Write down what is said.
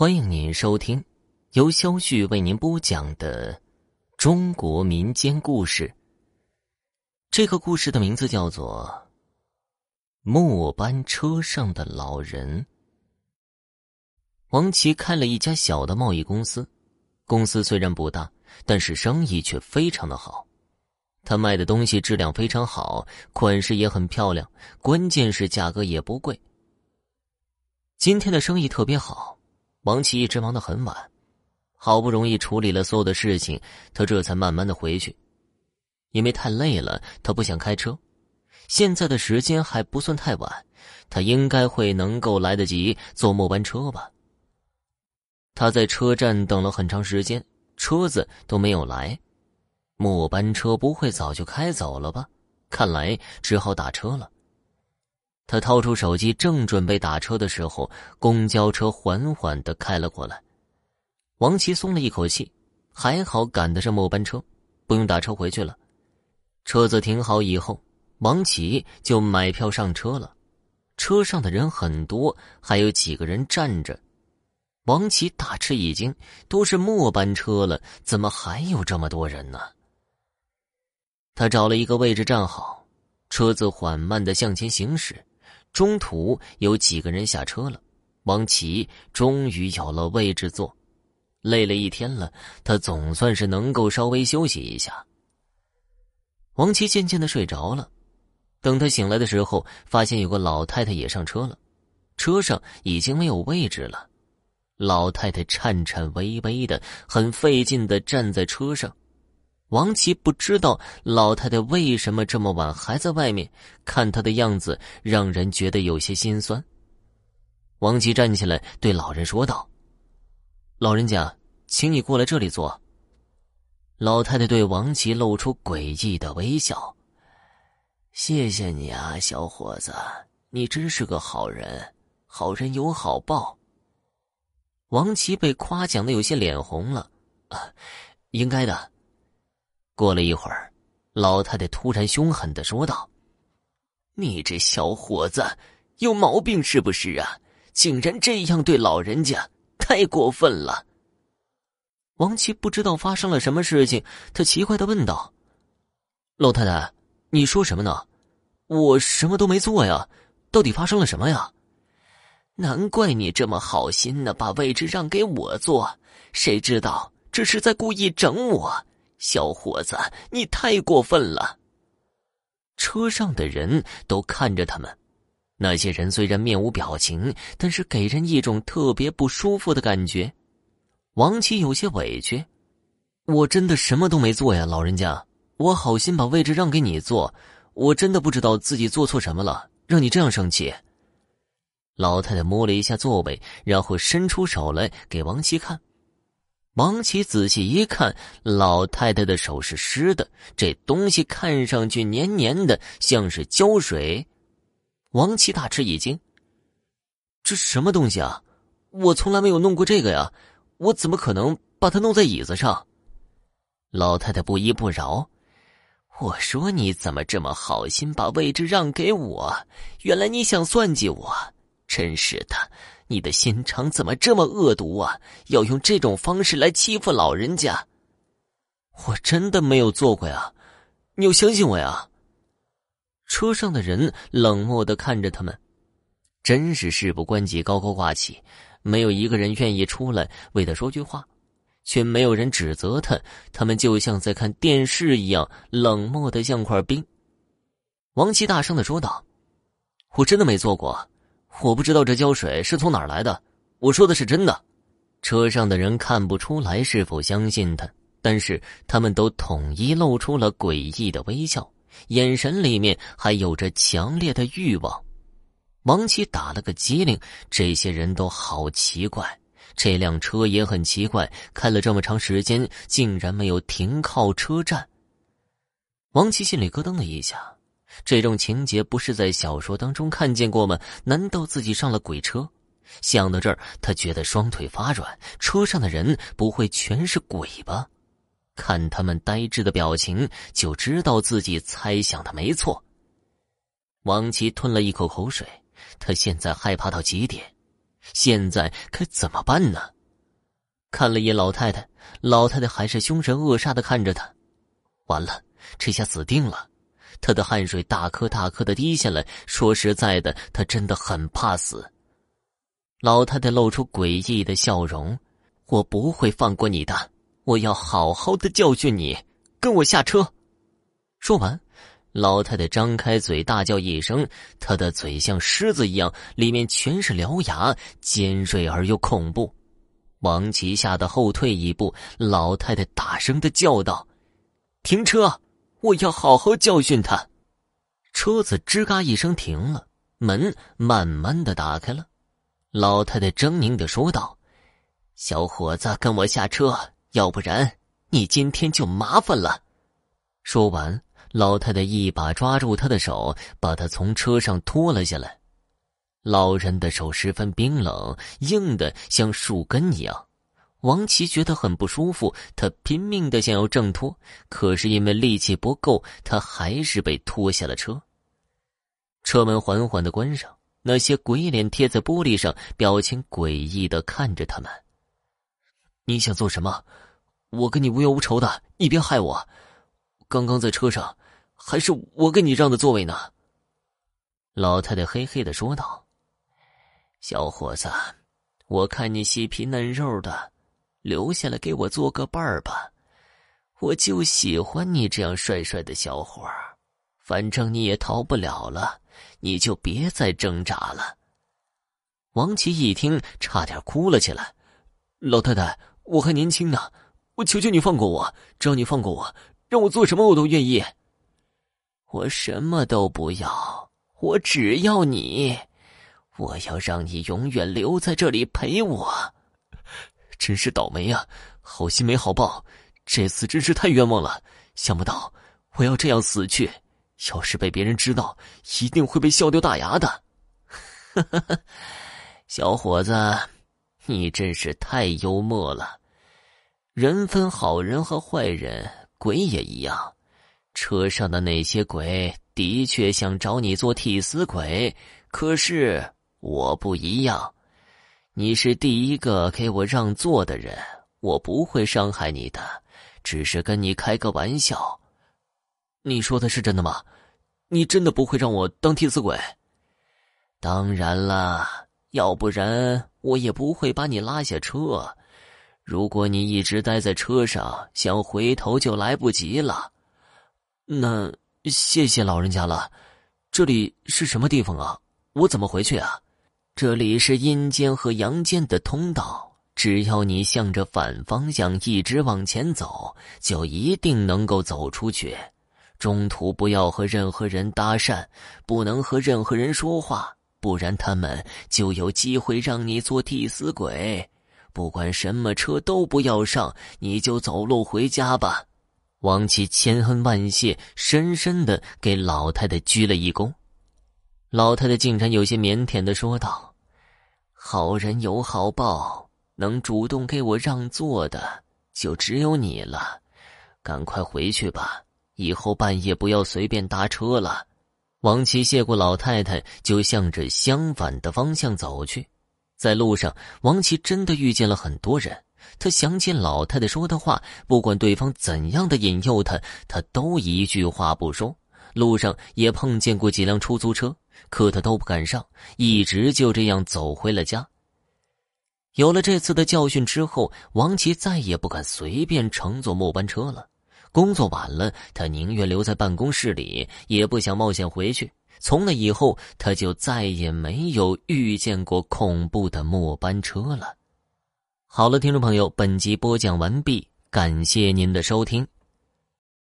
欢迎您收听由肖旭为您播讲的中国民间故事。这个故事的名字叫做《末班车上的老人》。王琦开了一家小的贸易公司，公司虽然不大，但是生意却非常的好。他卖的东西质量非常好，款式也很漂亮，关键是价格也不贵。今天的生意特别好。王琦一直忙得很晚，好不容易处理了所有的事情，他这才慢慢的回去。因为太累了，他不想开车。现在的时间还不算太晚，他应该会能够来得及坐末班车吧。他在车站等了很长时间，车子都没有来，末班车不会早就开走了吧？看来只好打车了。他掏出手机，正准备打车的时候，公交车缓缓的开了过来。王琦松了一口气，还好赶得上末班车，不用打车回去了。车子停好以后，王琦就买票上车了。车上的人很多，还有几个人站着。王琦大吃一惊，都是末班车了，怎么还有这么多人呢？他找了一个位置站好，车子缓慢的向前行驶。中途有几个人下车了，王琦终于有了位置坐。累了一天了，他总算是能够稍微休息一下。王琦渐渐的睡着了。等他醒来的时候，发现有个老太太也上车了，车上已经没有位置了。老太太颤颤巍巍的，很费劲的站在车上。王琦不知道老太太为什么这么晚还在外面，看她的样子让人觉得有些心酸。王琦站起来对老人说道：“老人家，请你过来这里坐。”老太太对王琦露出诡异的微笑：“谢谢你啊，小伙子，你真是个好人，好人有好报。”王琦被夸奖的有些脸红了，啊，应该的。过了一会儿，老太太突然凶狠的说道：“你这小伙子有毛病是不是啊？竟然这样对老人家，太过分了！”王琦不知道发生了什么事情，他奇怪的问道：“老太太，你说什么呢？我什么都没做呀，到底发生了什么呀？难怪你这么好心呢，把位置让给我坐，谁知道这是在故意整我。”小伙子，你太过分了！车上的人都看着他们，那些人虽然面无表情，但是给人一种特别不舒服的感觉。王琦有些委屈：“我真的什么都没做呀，老人家，我好心把位置让给你坐，我真的不知道自己做错什么了，让你这样生气。”老太太摸了一下座位，然后伸出手来给王琦看。王琦仔细一看，老太太的手是湿的，这东西看上去黏黏的，像是胶水。王琦大吃一惊：“这什么东西啊？我从来没有弄过这个呀！我怎么可能把它弄在椅子上？”老太太不依不饶：“我说你怎么这么好心，把位置让给我？原来你想算计我！真是的。”你的心肠怎么这么恶毒啊？要用这种方式来欺负老人家？我真的没有做过呀，你要相信我呀。车上的人冷漠的看着他们，真是事不关己高高挂起，没有一个人愿意出来为他说句话，却没有人指责他。他们就像在看电视一样，冷漠的像块冰。王琦大声的说道：“我真的没做过。”我不知道这胶水是从哪儿来的，我说的是真的。车上的人看不出来是否相信他，但是他们都统一露出了诡异的微笑，眼神里面还有着强烈的欲望。王琦打了个激灵，这些人都好奇怪，这辆车也很奇怪，开了这么长时间，竟然没有停靠车站。王琦心里咯噔了一下。这种情节不是在小说当中看见过吗？难道自己上了鬼车？想到这儿，他觉得双腿发软。车上的人不会全是鬼吧？看他们呆滞的表情，就知道自己猜想的没错。王琦吞了一口口水，他现在害怕到极点。现在该怎么办呢？看了一眼老太太，老太太还是凶神恶煞的看着他。完了，这下死定了！他的汗水大颗大颗的滴下来。说实在的，他真的很怕死。老太太露出诡异的笑容：“我不会放过你的，我要好好的教训你。跟我下车。”说完，老太太张开嘴大叫一声，她的嘴像狮子一样，里面全是獠牙，尖锐而又恐怖。王琦吓得后退一步，老太太大声的叫道：“停车！我要好好教训他。”车子吱嘎一声停了，门慢慢的打开了。老太太狰狞的说道：“小伙子，跟我下车，要不然你今天就麻烦了。”说完，老太太一把抓住他的手，把他从车上拖了下来。老人的手十分冰冷，硬的像树根一样。王琦觉得很不舒服，他拼命的想要挣脱，可是因为力气不够，他还是被拖下了车。车门缓缓的关上，那些鬼脸贴在玻璃上，表情诡异的看着他们。你想做什么？我跟你无冤无仇的，你别害我。刚刚在车上，还是我给你让的座位呢。老太太嘿嘿的说道。小伙子，我看你细皮嫩肉的，留下来给我做个伴儿吧。我就喜欢你这样帅帅的小伙儿，反正你也逃不了了，你就别再挣扎了。王琦一听，差点哭了起来。老太太，我还年轻呢，我求求你放过我，只要你放过我，让我做什么我都愿意。我什么都不要，我只要你。我要让你永远留在这里陪我，真是倒霉啊！好心没好报，这次真是太冤枉了。想不到我要这样死去，要是被别人知道，一定会被笑掉大牙的。小伙子，你真是太幽默了。人分好人和坏人，鬼也一样。车上的那些鬼的确想找你做替死鬼，可是。我不一样，你是第一个给我让座的人，我不会伤害你的，只是跟你开个玩笑。你说的是真的吗？你真的不会让我当替死鬼？当然了，要不然我也不会把你拉下车。如果你一直待在车上，想回头就来不及了。那谢谢老人家了。这里是什么地方啊？我怎么回去啊？这里是阴间和阳间的通道，只要你向着反方向一直往前走，就一定能够走出去。中途不要和任何人搭讪，不能和任何人说话，不然他们就有机会让你做替死鬼。不管什么车都不要上，你就走路回家吧。王琦千恩万谢，深深的给老太太鞠了一躬。老太太竟然有些腼腆的说道。好人有好报，能主动给我让座的就只有你了。赶快回去吧，以后半夜不要随便搭车了。王琦谢过老太太，就向着相反的方向走去。在路上，王琦真的遇见了很多人。他想起老太太说的话，不管对方怎样的引诱他，他都一句话不说。路上也碰见过几辆出租车。可他都不敢上，一直就这样走回了家。有了这次的教训之后，王琦再也不敢随便乘坐末班车了。工作晚了，他宁愿留在办公室里，也不想冒险回去。从那以后，他就再也没有遇见过恐怖的末班车了。好了，听众朋友，本集播讲完毕，感谢您的收听。